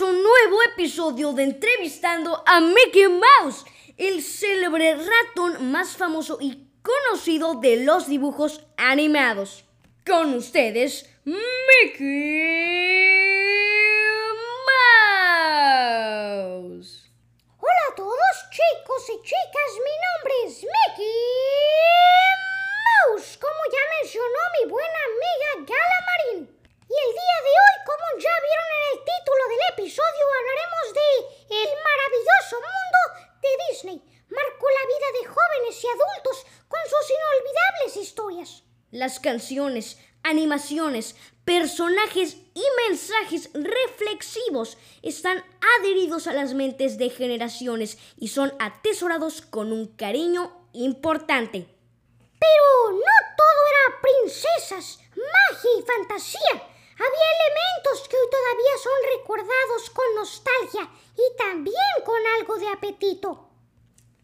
un nuevo episodio de Entrevistando a Mickey Mouse, el célebre ratón más famoso y conocido de los dibujos animados. Con ustedes, Mickey Mouse. Hola a todos chicos y chicas, mi nombre es Mickey Mouse, como ya mencionó mi buena amiga Gala Marín. Y el día de hoy, como ya vieron en el título del episodio, hablaremos de El maravilloso mundo de Disney. Marcó la vida de jóvenes y adultos con sus inolvidables historias. Las canciones, animaciones, personajes y mensajes reflexivos están adheridos a las mentes de generaciones y son atesorados con un cariño importante. Pero no todo era princesas, magia y fantasía. Había elementos que hoy todavía son recordados con nostalgia y también con algo de apetito.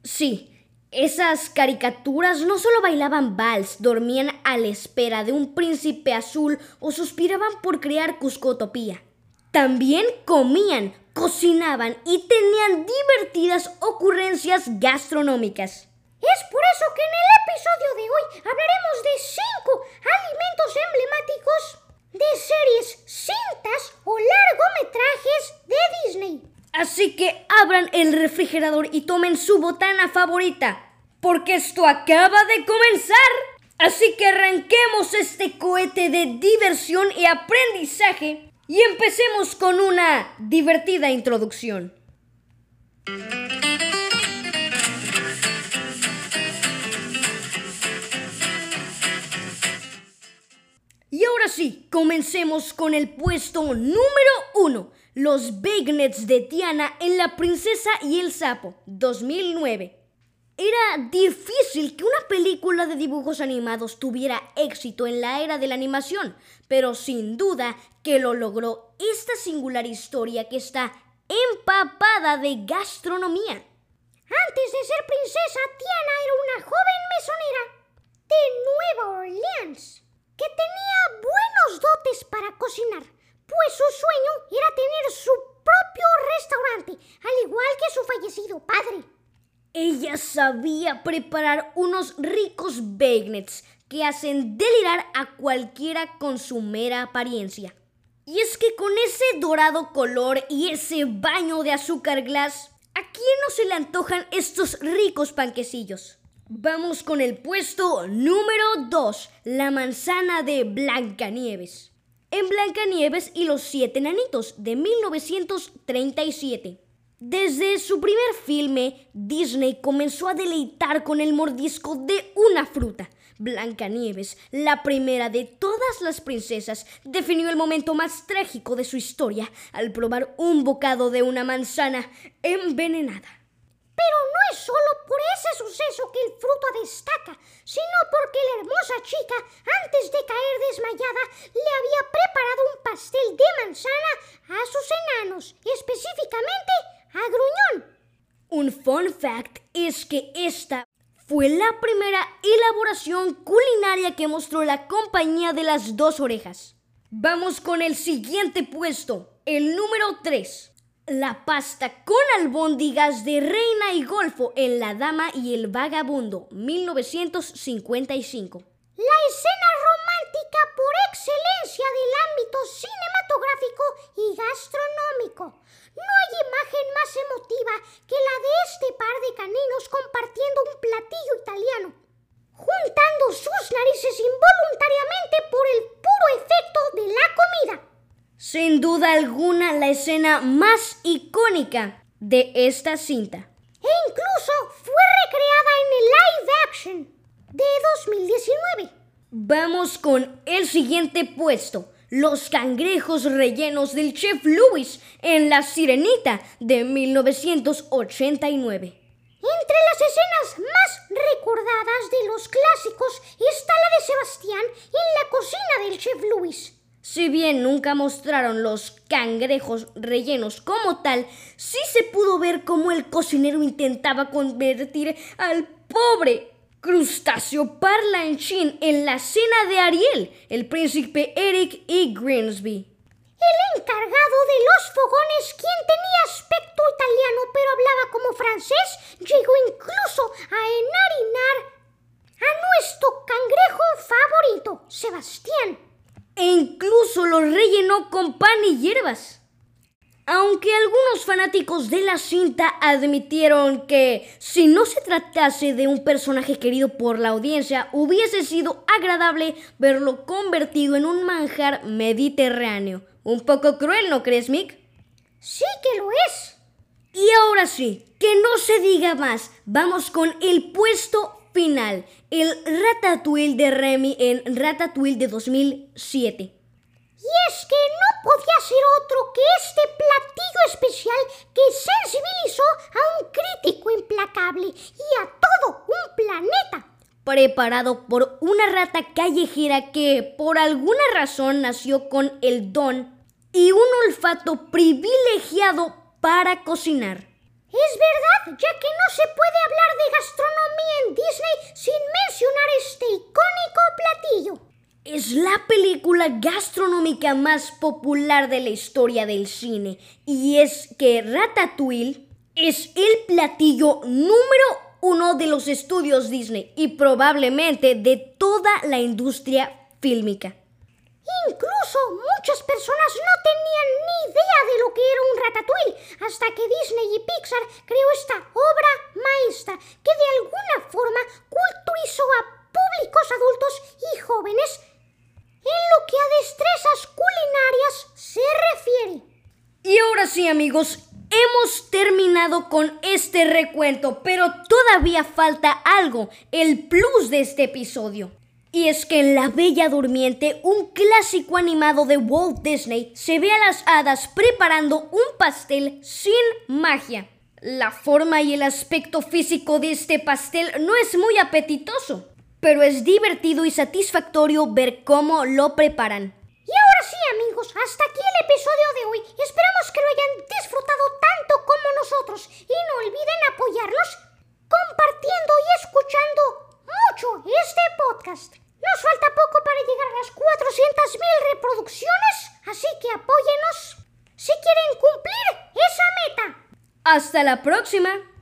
Sí, esas caricaturas no solo bailaban vals, dormían a la espera de un príncipe azul o suspiraban por crear Cuscotopía. También comían, cocinaban y tenían divertidas ocurrencias gastronómicas. Es por eso que en el episodio de hoy hablaremos de cinco alimentos emblemáticos de series, cintas o largometrajes de Disney. Así que abran el refrigerador y tomen su botana favorita, porque esto acaba de comenzar. Así que arranquemos este cohete de diversión y aprendizaje y empecemos con una divertida introducción. Ahora sí, comencemos con el puesto número uno. Los Bagnets de Tiana en La Princesa y el Sapo, 2009. Era difícil que una película de dibujos animados tuviera éxito en la era de la animación, pero sin duda que lo logró esta singular historia que está empapada de gastronomía. Antes de ser princesa, Tiana era una joven mesonera de Nueva Orleans que tenía buenos dotes para cocinar, pues su sueño era tener su propio restaurante, al igual que su fallecido padre. Ella sabía preparar unos ricos bagnets que hacen delirar a cualquiera con su mera apariencia. Y es que con ese dorado color y ese baño de azúcar glass, ¿a quién no se le antojan estos ricos panquecillos? Vamos con el puesto número 2, la manzana de Blancanieves. En Blancanieves y los siete enanitos de 1937. Desde su primer filme, Disney comenzó a deleitar con el mordisco de una fruta. Blancanieves, la primera de todas las princesas, definió el momento más trágico de su historia al probar un bocado de una manzana envenenada. Pero no es solo por ese suceso que el fruto destaca, sino porque la hermosa chica, antes de caer desmayada, le había preparado un pastel de manzana a sus enanos, específicamente a Gruñón. Un fun fact es que esta fue la primera elaboración culinaria que mostró la compañía de las dos orejas. Vamos con el siguiente puesto, el número 3. La pasta con albóndigas de Reina y Golfo en La Dama y el Vagabundo, 1955. La escena romántica por excelencia del ámbito cinematográfico y gastronómico. No hay imagen más emotiva que la de este par de caninos compartiendo un platillo italiano, juntando sus narices involuntariamente por el puro efecto de la comida. Sin duda alguna la escena más icónica de esta cinta. E incluso fue recreada en el live action de 2019. Vamos con el siguiente puesto. Los cangrejos rellenos del chef Lewis en La Sirenita de 1989. Entre las escenas más recordadas de los clásicos está la de Sebastián en la cocina del chef Lewis. Si bien nunca mostraron los cangrejos rellenos como tal, sí se pudo ver cómo el cocinero intentaba convertir al pobre crustáceo parlanchín en la cena de Ariel, el príncipe Eric E. Grimsby. El encargado de los fogones, quien tenía aspecto italiano pero hablaba como francés, llegó incluso a enharinar a nuestro cangrejo favorito, Sebastián. E incluso lo rellenó con Aunque algunos fanáticos de la cinta admitieron que si no se tratase de un personaje querido por la audiencia, hubiese sido agradable verlo convertido en un manjar mediterráneo. Un poco cruel, ¿no crees, Mick? Sí que lo es. Y ahora sí, que no se diga más, vamos con el puesto final, el Ratatouille de Remy en Ratatouille de 2007. Y es que no podía ser otro que este platillo especial que sensibilizó a un crítico implacable y a todo un planeta. Preparado por una rata callejera que por alguna razón nació con el don y un olfato privilegiado para cocinar. Es verdad, ya que no se puede hablar de gastronomía en Disney sin mencionar este icónico platillo es la película más popular de la historia del cine y es que Ratatouille es el platillo número uno de los estudios Disney y probablemente de toda la industria fílmica. Incluso muchas personas no tenían ni idea de lo que era un ratatouille hasta que Disney y Pixar creó esta obra maestra que de alguna forma culturizó a públicos adultos y jóvenes en lo que a destrezas culinarias se refiere. Y ahora sí amigos, hemos terminado con este recuento, pero todavía falta algo, el plus de este episodio. Y es que en La Bella Durmiente, un clásico animado de Walt Disney, se ve a las hadas preparando un pastel sin magia. La forma y el aspecto físico de este pastel no es muy apetitoso, pero es divertido y satisfactorio ver cómo lo preparan. Hasta aquí el episodio de hoy. Esperamos que lo hayan disfrutado tanto como nosotros y no olviden apoyarnos compartiendo y escuchando mucho este podcast. Nos falta poco para llegar a las 400.000 reproducciones, así que apóyenos si quieren cumplir esa meta. Hasta la próxima.